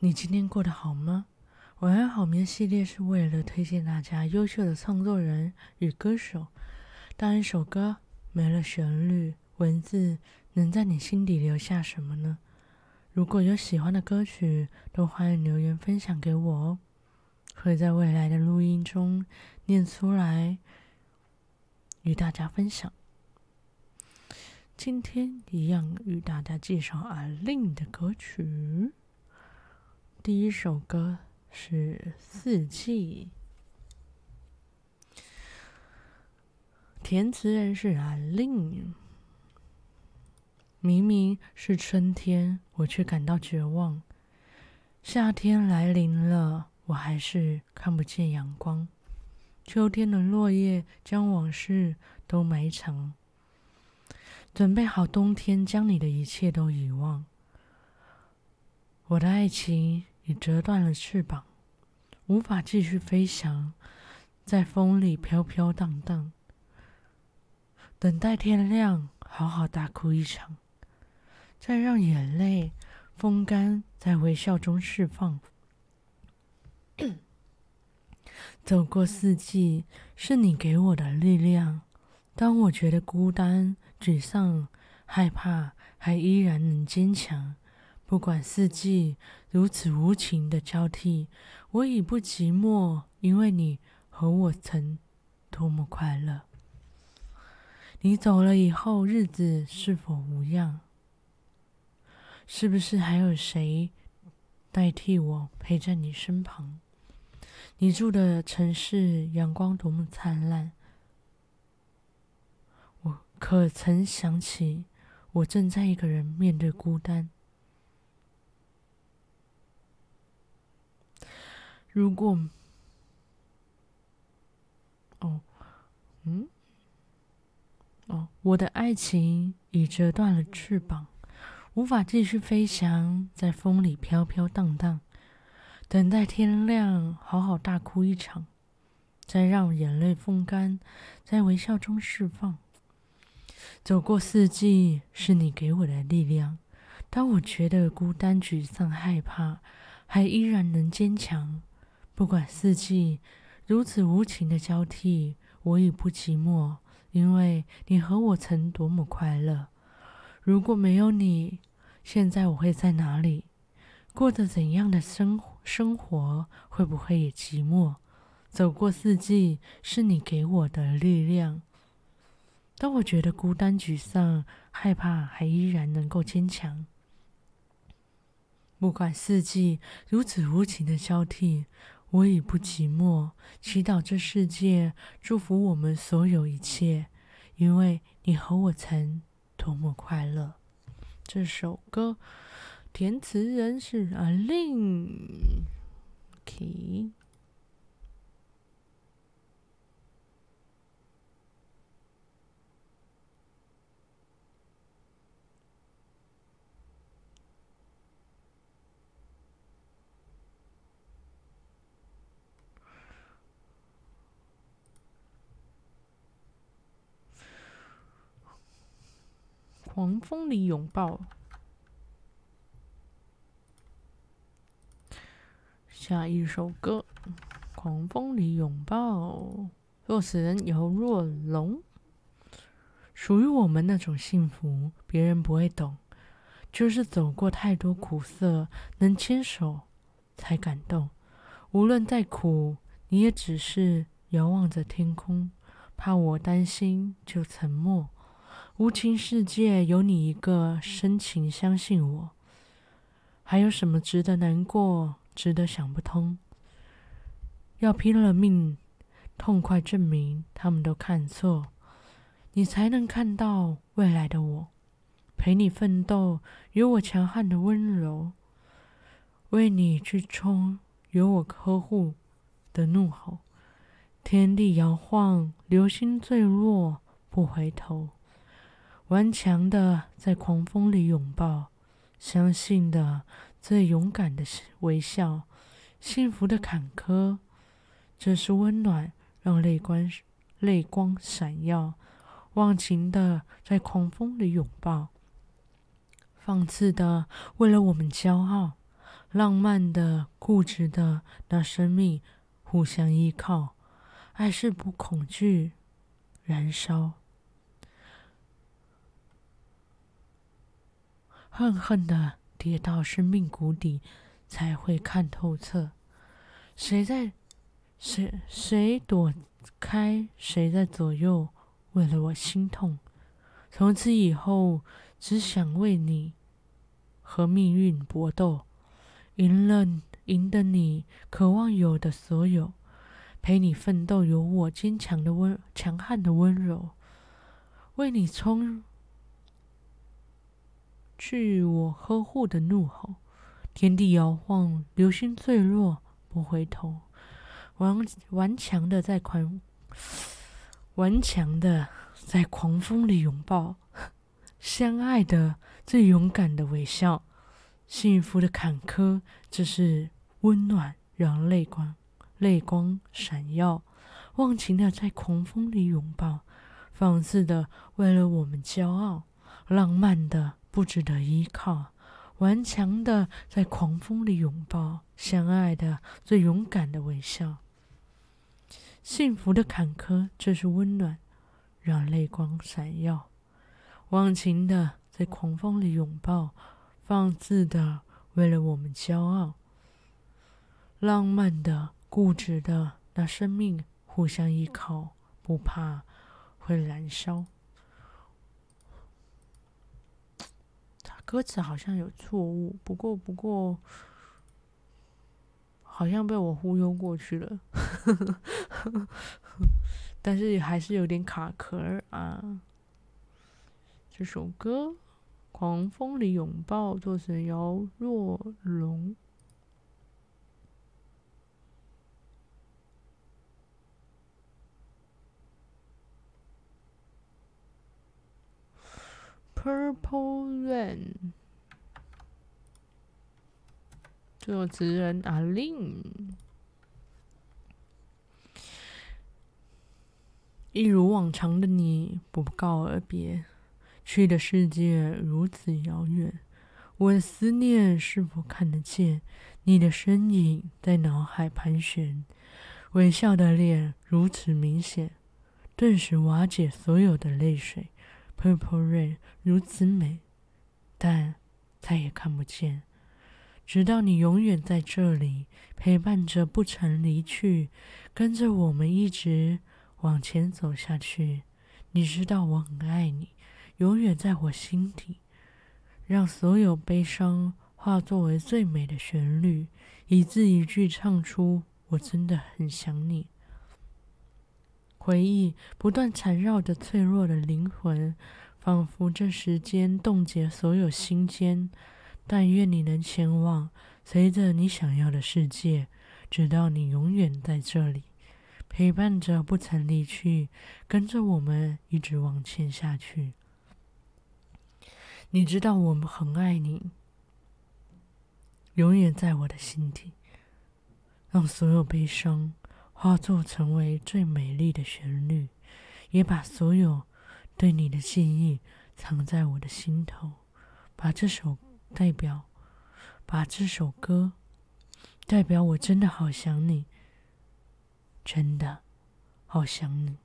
你今天过得好吗？晚安好眠系列是为了推荐大家优秀的创作人与歌手。当一首歌没了旋律，文字能在你心底留下什么呢？如果有喜欢的歌曲，都欢迎留言分享给我哦，会在未来的录音中念出来与大家分享。今天一样与大家介绍阿令的歌曲。第一首歌是《四季》，填词人是 A-Lin。明明是春天，我却感到绝望。夏天来临了，我还是看不见阳光。秋天的落叶将往事都埋藏。准备好冬天，将你的一切都遗忘。我的爱情你折断了翅膀，无法继续飞翔，在风里飘飘荡荡，等待天亮，好好大哭一场，再让眼泪风干，在微笑中释放。走过四季，是你给我的力量。当我觉得孤单、沮丧、害怕，还依然能坚强。不管四季如此无情的交替，我已不寂寞，因为你和我曾多么快乐。你走了以后，日子是否无恙？是不是还有谁代替我陪在你身旁？你住的城市阳光多么灿烂。我可曾想起，我正在一个人面对孤单？如果……哦，嗯，哦，我的爱情已折断了翅膀，无法继续飞翔，在风里飘飘荡荡，等待天亮，好好大哭一场，再让眼泪风干，在微笑中释放。走过四季，是你给我的力量。当我觉得孤单、沮丧、害怕，还依然能坚强。不管四季如此无情的交替，我已不寂寞，因为你和我曾多么快乐。如果没有你，现在我会在哪里？过着怎样的生生活？会不会也寂寞？走过四季，是你给我的力量。当我觉得孤单、沮丧、害怕，还依然能够坚强。不管四季如此无情的交替，我已不寂寞。祈祷这世界，祝福我们所有一切，因为你和我曾多么快乐。这首歌填词人是阿令。ok 狂风里拥抱。下一首歌，《狂风里拥抱》。作词人姚若龙。属于我们那种幸福，别人不会懂，就是走过太多苦涩，能牵手才感动。无论再苦，你也只是遥望着天空，怕我担心就沉默。无情世界有你一个深情，相信我。还有什么值得难过，值得想不通？要拼了命，痛快证明他们都看错，你才能看到未来的我。陪你奋斗，有我强悍的温柔；为你去冲，有我呵护的怒吼。天地摇晃，流星坠落，不回头。顽强的在狂风里拥抱，相信的最勇敢的微笑，幸福的坎坷，这是温暖，让泪光泪光闪耀。忘情的在狂风里拥抱，放肆的为了我们骄傲，浪漫的、固执的，那生命互相依靠，爱是不恐惧，燃烧，恨恨的跌到生命谷底，才会看透彻。谁在？谁谁躲开？谁在左右？为了我心痛。从此以后，只想为你和命运搏斗，赢了，赢得你渴望有的所有，陪你奋斗，有我坚强的温强悍的温柔，为你冲去我呵护的怒吼，天地摇晃，流星坠落，不回头。顽顽强的在狂，顽强的在狂风里拥抱，相爱的最勇敢的微笑，幸福的坎坷，这是温暖让泪光泪光闪耀，忘情的在狂风里拥抱，放肆的为了我们骄傲，浪漫的不值得依靠，顽强的在狂风里拥抱，相爱的最勇敢的微笑。幸福的坎坷，这是温暖，让泪光闪耀；忘情的在狂风里拥抱，放肆的为了我们骄傲；浪漫的、固执的，那生命互相依靠，不怕会燃烧。他歌词好像有错误，不过，不过。好像被我忽悠过去了，但是还是有点卡壳啊。这首歌《狂风里拥抱》作词姚若龙。Purple Rain。作词人阿令，一如往常的你不告而别，去的世界如此遥远，我的思念是否看得见？你的身影在脑海盘旋，微笑的脸如此明显，顿时瓦解所有的泪水。Purple Rain 如此美，但再也看不见。直到你永远在这里陪伴着，不曾离去，跟着我们一直往前走下去。你知道我很爱你，永远在我心底，让所有悲伤化作为最美的旋律，一字一句唱出我真的很想你。回忆不断缠绕着脆弱的灵魂，仿佛这时间冻结所有心间。但愿你能前往，随着你想要的世界，直到你永远在这里，陪伴着，不曾离去，跟着我们一直往前下去。你知道我们很爱你，永远在我的心底，让所有悲伤化作成为最美丽的旋律，也把所有对你的记忆藏在我的心头，把这首。代表把这首歌代表我真的好想你，真的好想你。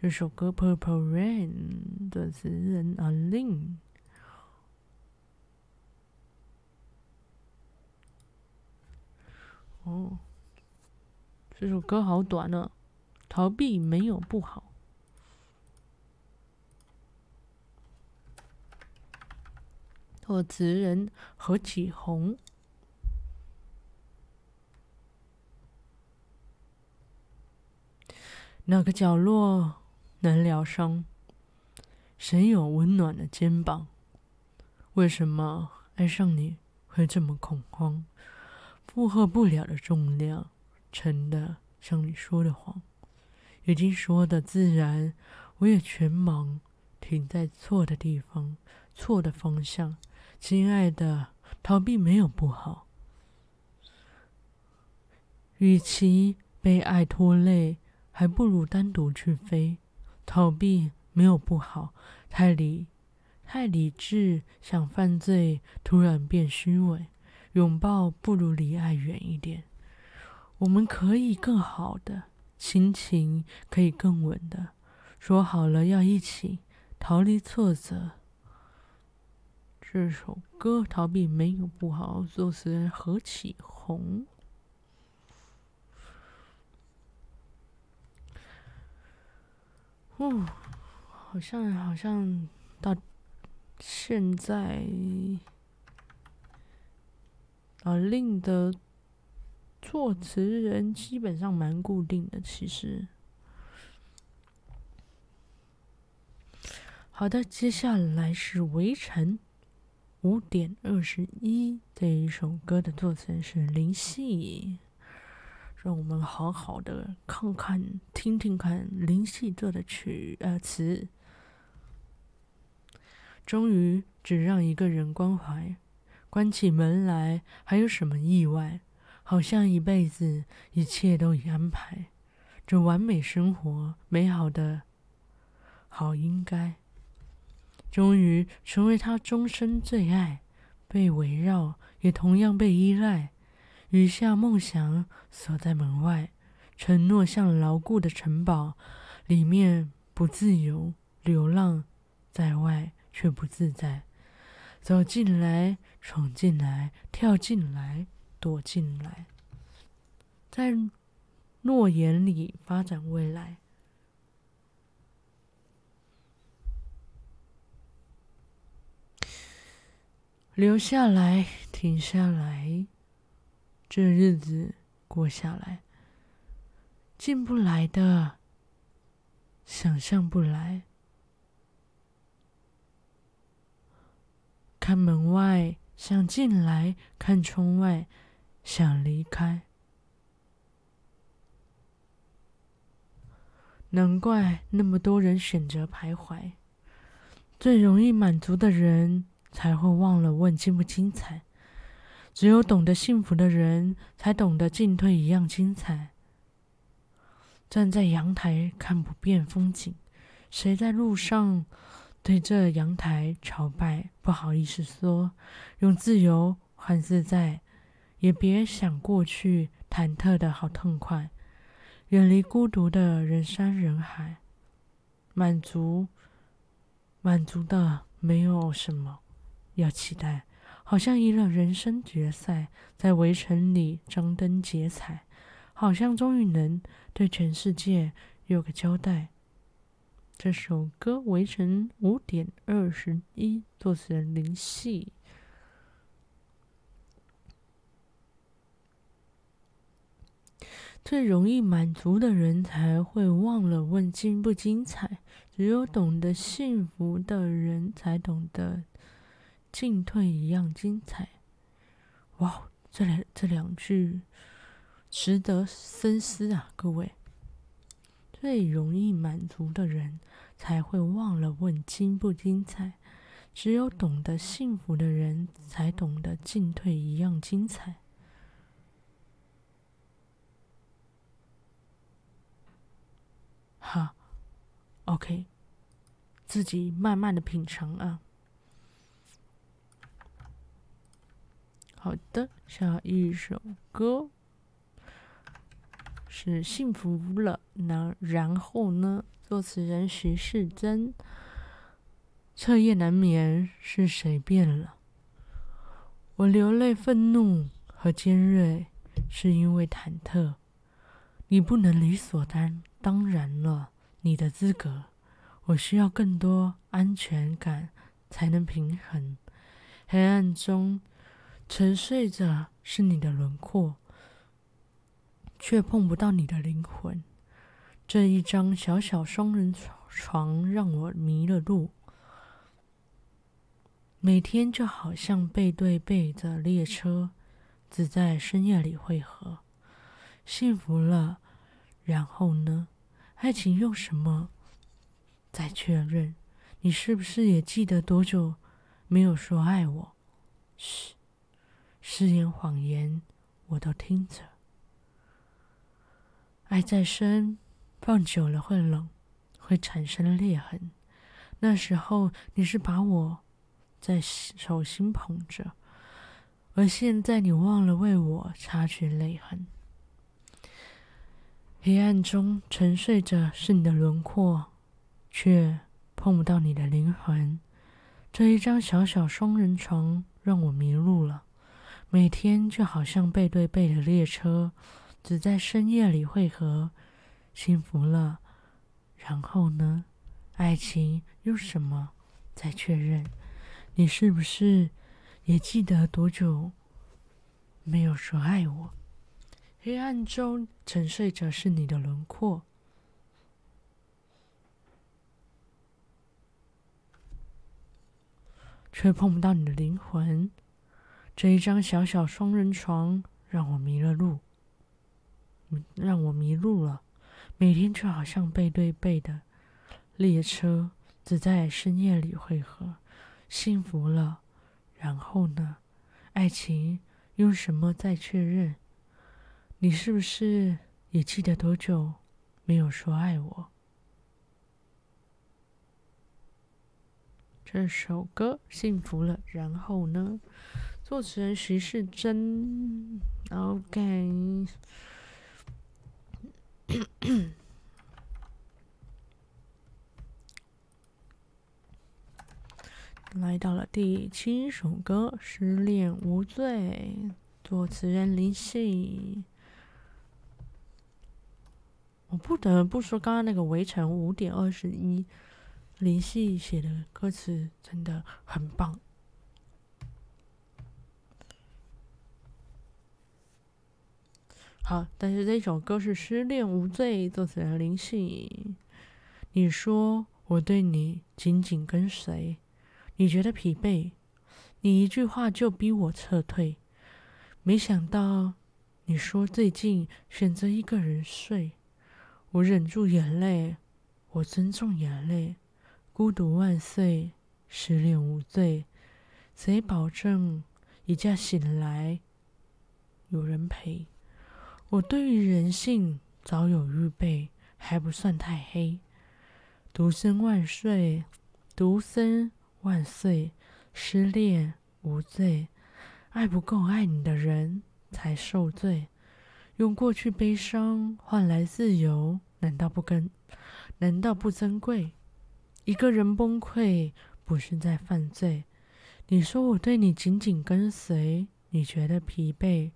这首歌《Purple Rain》的词人阿令。哦，这首歌好短呢，逃避没有不好。作词人何启宏。哪个角落能疗伤？谁有温暖的肩膀？为什么爱上你会这么恐慌？负荷不了的重量，沉的像你说的谎。已经说的自然，我也全盲，停在错的地方，错的方向。亲爱的，逃避没有不好。与其被爱拖累，还不如单独去飞。逃避没有不好，太理太理智，想犯罪，突然变虚伪。拥抱不如离爱远一点。我们可以更好的，心情可以更稳的，说好了要一起逃离挫折。这首歌逃避没有不好，作词人何启宏。哦，好像好像到现在，啊，令的作词人基本上蛮固定的。其实，好的，接下来是《围城五点二十一》这一首歌的作词人是林夕。让我们好好的看看、听听看林夕做的曲呃词。终于，只让一个人关怀，关起门来还有什么意外？好像一辈子一切都已安排，这完美生活，美好的，好应该。终于成为他终身最爱，被围绕，也同样被依赖。余下梦想锁在门外，承诺像牢固的城堡，里面不自由，流浪在外却不自在。走进来，闯进来，跳进来，躲进来，在诺言里发展未来。留下来，停下来。这日子过下来，进不来的，想象不来。看门外想进来，看窗外想离开。难怪那么多人选择徘徊。最容易满足的人，才会忘了问精不精彩。只有懂得幸福的人，才懂得进退一样精彩。站在阳台看不遍风景，谁在路上对这阳台朝拜？不好意思说，用自由换自在，也别想过去忐忑的好痛快。远离孤独的人山人海，满足，满足的没有什么要期待。好像赢了人生决赛，在围城里张灯结彩，好像终于能对全世界有个交代。这首歌《围城五点二十一》，作词人林夕。最容易满足的人才会忘了问精不精彩，只有懂得幸福的人才懂得。进退一样精彩，哇！这两这两句值得深思啊，各位。最容易满足的人才会忘了问精不精彩，只有懂得幸福的人才懂得进退一样精彩。好，OK，自己慢慢的品尝啊。好的，下一首歌是《幸福了》，那然后呢？作词人徐世珍。彻夜难眠，是谁变了？我流泪、愤怒和尖锐，是因为忐忑。你不能理所当然当然了，你的资格。我需要更多安全感，才能平衡。黑暗中。沉睡着是你的轮廓，却碰不到你的灵魂。这一张小小双人床让我迷了路。每天就好像背对背的列车，只在深夜里汇合。幸福了，然后呢？爱情用什么再确认？你是不是也记得多久没有说爱我？嘘。誓言谎言，我都听着。爱再深，放久了会冷，会产生裂痕。那时候你是把我在手心捧着，而现在你忘了为我擦去泪痕。黑暗中沉睡着是你的轮廓，却碰不到你的灵魂。这一张小小双人床让我迷路了，每天就好像背对背的列车，只在深夜里汇合。幸福了，然后呢？爱情用什么再确认？你是不是也记得多久没有说爱我？黑暗中沉睡着是你的轮廓，却碰不到你的灵魂。这一张小小双人床让我迷了路，让我迷路了。每天却好像背对背的列车，只在深夜里汇合。幸福了，然后呢？爱情用什么再确认？你是不是也记得多久没有说爱我？这首歌《幸福了》，然后呢？作词人徐世珍。OK。来到了第七首歌《失恋无罪》，作词人林夕。我不得不说，刚刚那个围城五点二十一，林夕写的歌词真的很棒。好，但是这首歌是《失恋无罪》，作词人林夕。你说我对你紧紧跟随。你觉得疲惫，你一句话就逼我撤退。没想到你说最近选择一个人睡，我忍住眼泪，我尊重眼泪。孤独万岁，失恋无罪，谁保证一觉醒来有人陪？我对于人性早有预备，还不算太黑。独身万岁，独身。万岁！失恋无罪，爱不够爱你的人才受罪。用过去悲伤换来自由，难道不跟？难道不珍贵？一个人崩溃不是在犯罪？你说我对你紧紧跟随，你觉得疲惫？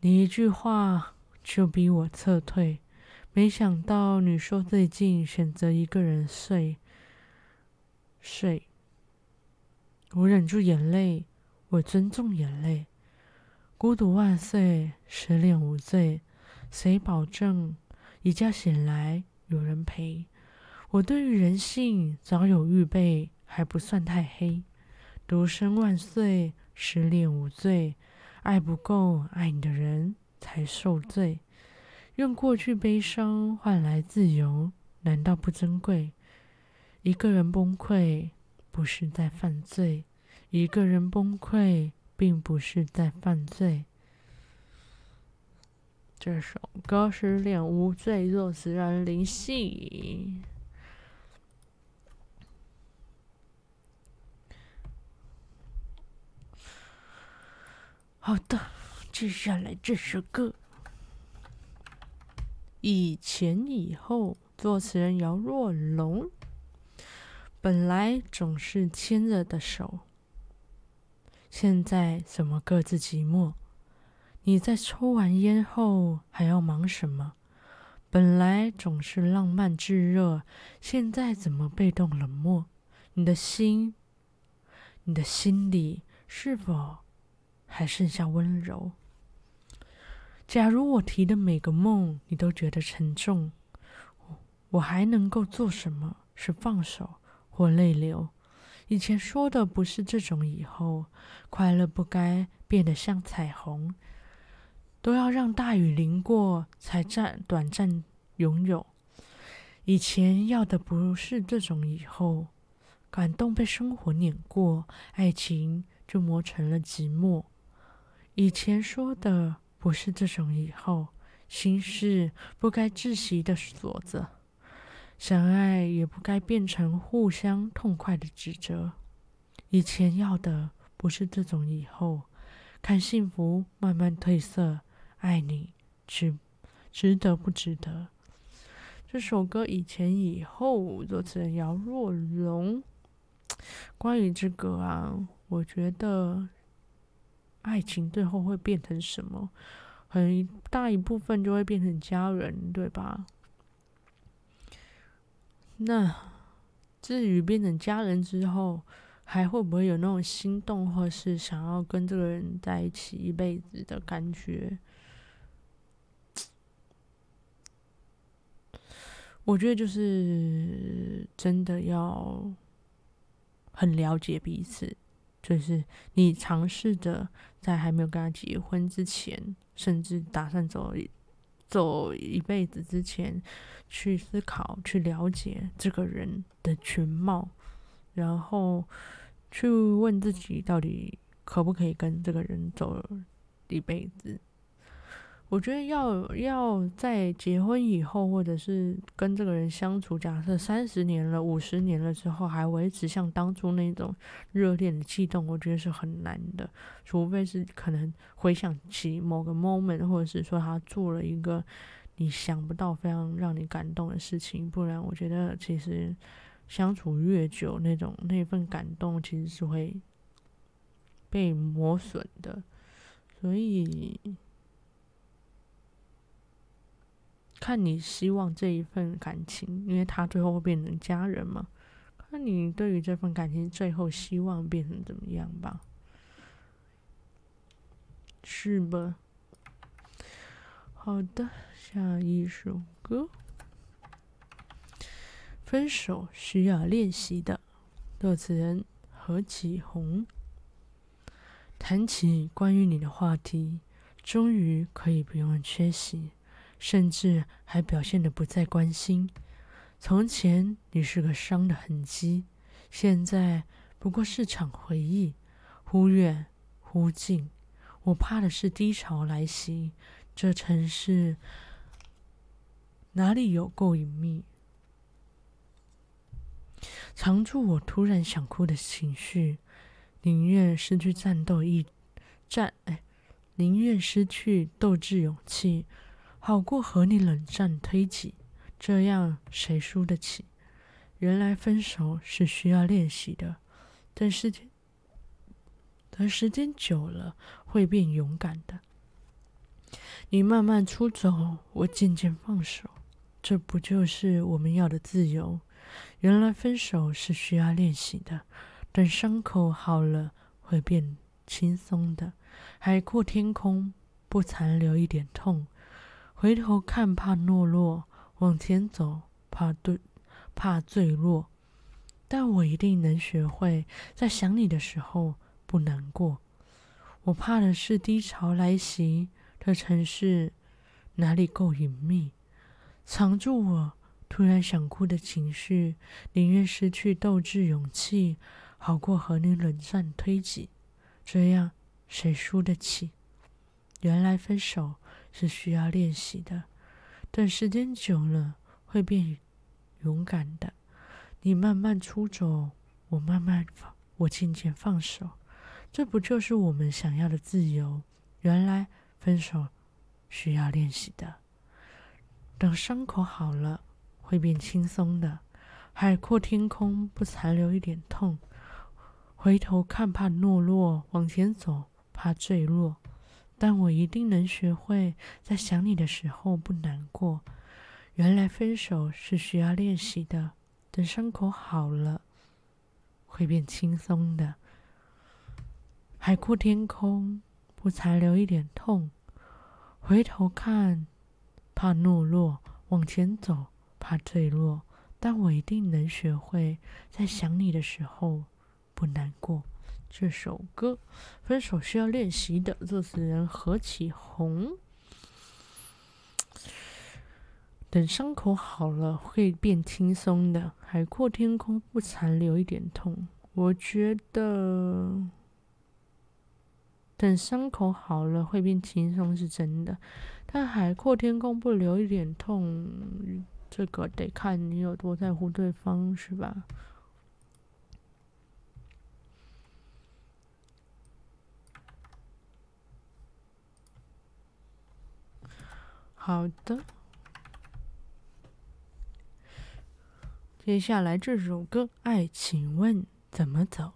你一句话就逼我撤退。没想到你说最近选择一个人睡，睡。我忍住眼泪，我尊重眼泪。孤独万岁，失恋无罪。谁保证一觉醒来有人陪？我对于人性早有预备，还不算太黑。独身万岁，失恋无罪。爱不够爱你的人才受罪。用过去悲伤换来自由，难道不珍贵？一个人崩溃。不是在犯罪，一个人崩溃，并不是在犯罪。这首歌《失恋无罪》，作词人林夕。好的，接下来这首歌《以前以后》，作词人姚若龙。本来总是牵着的手，现在怎么各自寂寞？你在抽完烟后还要忙什么？本来总是浪漫炙热，现在怎么被动冷漠？你的心，你的心里是否还剩下温柔？假如我提的每个梦你都觉得沉重，我还能够做什么？是放手？或泪流，以前说的不是这种，以后快乐不该变得像彩虹，都要让大雨淋过才暂短暂拥有。以前要的不是这种，以后感动被生活碾过，爱情就磨成了寂寞。以前说的不是这种，以后心事不该窒息的锁着。相爱也不该变成互相痛快的指责。以前要的不是这种，以后看幸福慢慢褪色，爱你值值得不值得？这首歌以前以后作词人姚若龙。关于这个啊，我觉得爱情最后会变成什么？很大一部分就会变成家人，对吧？那至于变成家人之后，还会不会有那种心动，或是想要跟这个人在一起一辈子的感觉？我觉得就是真的要很了解彼此，就是你尝试着在还没有跟他结婚之前，甚至打算走走一辈子之前，去思考、去了解这个人的全貌，然后去问自己到底可不可以跟这个人走一辈子。我觉得要要在结婚以后，或者是跟这个人相处，假设三十年了、五十年了之后，还维持像当初那种热恋的悸动，我觉得是很难的。除非是可能回想起某个 moment，或者是说他做了一个你想不到、非常让你感动的事情，不然我觉得其实相处越久，那种那份感动其实是会被磨损的。所以。看你希望这一份感情，因为他最后会变成家人嘛。看你对于这份感情最后希望变成怎么样吧，是吧？好的，下一首歌，分手需要练习的，作词人何启宏。谈起关于你的话题，终于可以不用缺席。甚至还表现得不再关心。从前你是个伤的痕迹，现在不过是场回忆，忽远忽近。我怕的是低潮来袭。这城市哪里有够隐秘，藏住我突然想哭的情绪。宁愿失去战斗意战，哎，宁愿失去斗志勇气。好过和你冷战推挤，这样谁输得起？原来分手是需要练习的，等时间，等时间久了会变勇敢的。你慢慢出走，我渐渐放手，这不就是我们要的自由？原来分手是需要练习的，等伤口好了会变轻松的。海阔天空，不残留一点痛。回头看，怕懦弱；往前走，怕对，怕坠落。但我一定能学会，在想你的时候不难过。我怕的是低潮来袭，的城市哪里够隐秘，藏住我突然想哭的情绪。宁愿失去斗志勇气，好过和你冷战推挤。这样谁输得起？原来分手。是需要练习的，等时间久了会变勇敢的。你慢慢出走，我慢慢放，我渐渐放手，这不就是我们想要的自由？原来分手需要练习的，等伤口好了会变轻松的。海阔天空，不残留一点痛。回头看，怕懦弱；往前走，怕坠落。但我一定能学会，在想你的时候不难过。原来分手是需要练习的，等伤口好了，会变轻松的。海阔天空，不残留一点痛。回头看，怕懦弱；往前走，怕坠落。但我一定能学会，在想你的时候不难过。这首歌《分手需要练习的》作词人何启宏。等伤口好了，会变轻松的。海阔天空，不残留一点痛。我觉得，等伤口好了，会变轻松是真的。但海阔天空不留一点痛，这个得看你有多在乎对方，是吧？好的。接下来这首歌，爱，请问怎么走？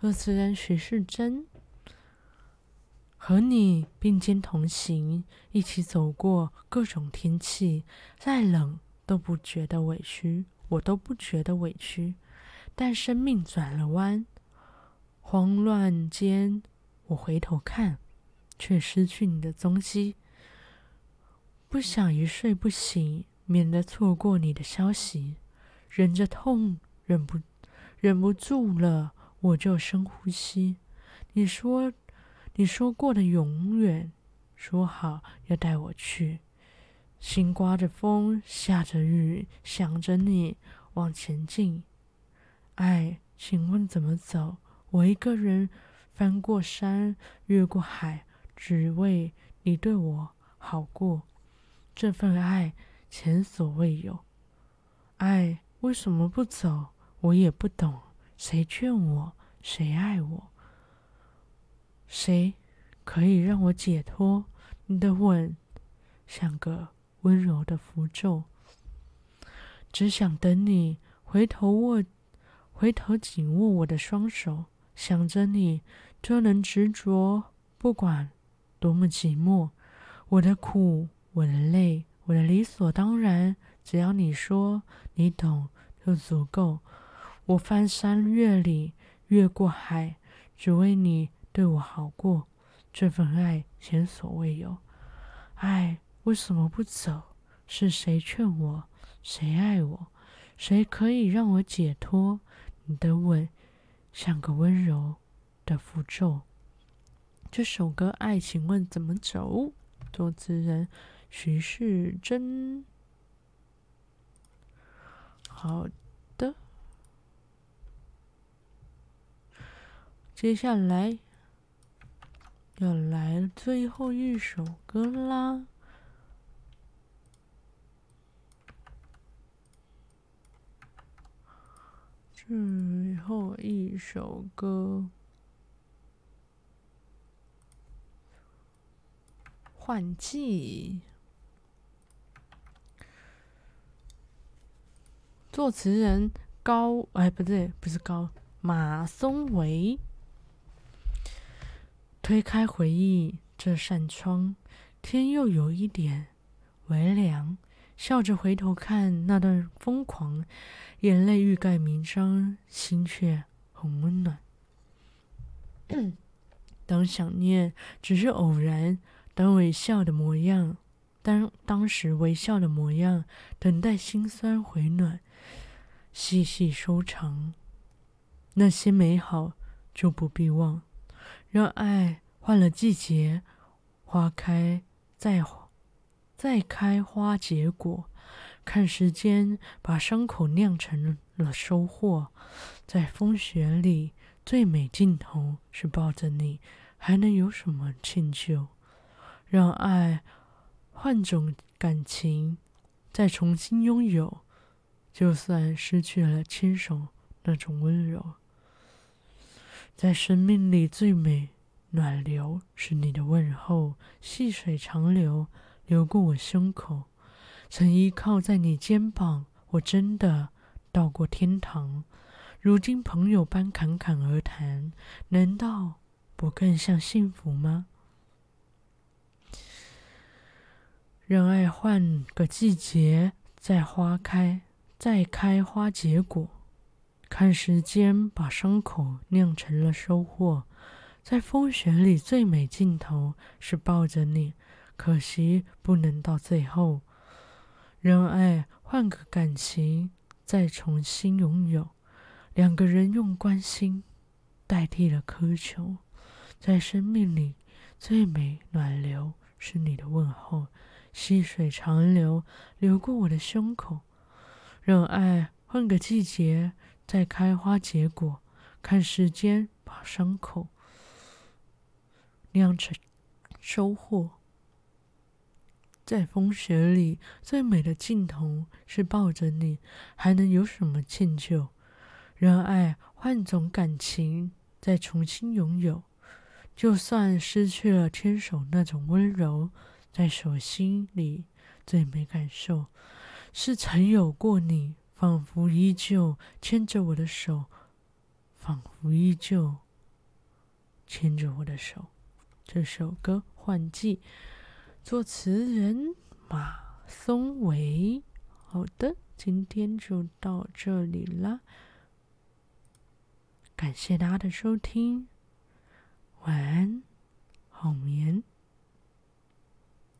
歌词人许世珍。和你并肩同行，一起走过各种天气，再冷都不觉得委屈，我都不觉得委屈。但生命转了弯，慌乱间，我回头看，却失去你的踪迹。不想一睡不醒，免得错过你的消息。忍着痛，忍不忍不住了，我就深呼吸。你说。你说过的永远，说好要带我去。心刮着风，下着雨，想着你往前进。爱，请问怎么走？我一个人翻过山，越过海，只为你对我好过。这份爱前所未有。爱，为什么不走？我也不懂。谁劝我？谁爱我？谁可以让我解脱？你的吻像个温柔的符咒，只想等你回头握，回头紧握我的双手，想着你就能执着，不管多么寂寞。我的苦，我的泪，我的理所当然，只要你说你懂就足够。我翻山越岭，越过海，只为你。对我好过，这份爱前所未有。爱为什么不走？是谁劝我？谁爱我？谁可以让我解脱？你的吻像个温柔的符咒。这首歌《爱，请问怎么走》，作词人徐世珍。好的，接下来。要来最后一首歌啦！最后一首歌，《换季》，作词人高，哎，不对，不是高，马松维。推开回忆这扇窗，天又有一点微凉。笑着回头看那段疯狂，眼泪欲盖弥彰，心却很温暖。当想念只是偶然，当微笑的模样，当当时微笑的模样，等待心酸回暖，细细收藏那些美好，就不必忘。让爱换了季节，花开再再开花结果，看时间把伤口酿成了收获。在风雪里，最美尽头是抱着你，还能有什么歉疚？让爱换种感情，再重新拥有，就算失去了牵手那种温柔。在生命里最美暖流是你的问候，细水长流流过我胸口。曾依靠在你肩膀，我真的到过天堂。如今朋友般侃侃而谈，难道不更像幸福吗？让爱换个季节，再花开，再开花结果。看时间把伤口酿成了收获，在风雪里最美尽头是抱着你，可惜不能到最后。让爱换个感情，再重新拥有，两个人用关心代替了苛求，在生命里最美暖流是你的问候，细水长流流过我的胸口。让爱换个季节。再开花结果，看时间把伤口酿成收获。在风雪里，最美的镜头是抱着你，还能有什么歉疚？让爱换种感情，再重新拥有。就算失去了牵手那种温柔，在手心里最没感受，是曾有过你，仿佛依旧牵着我的手，仿佛依旧牵着我的手。这首歌《换季》，作词人马松维。好的，今天就到这里啦，感谢大家的收听，晚安，好眠。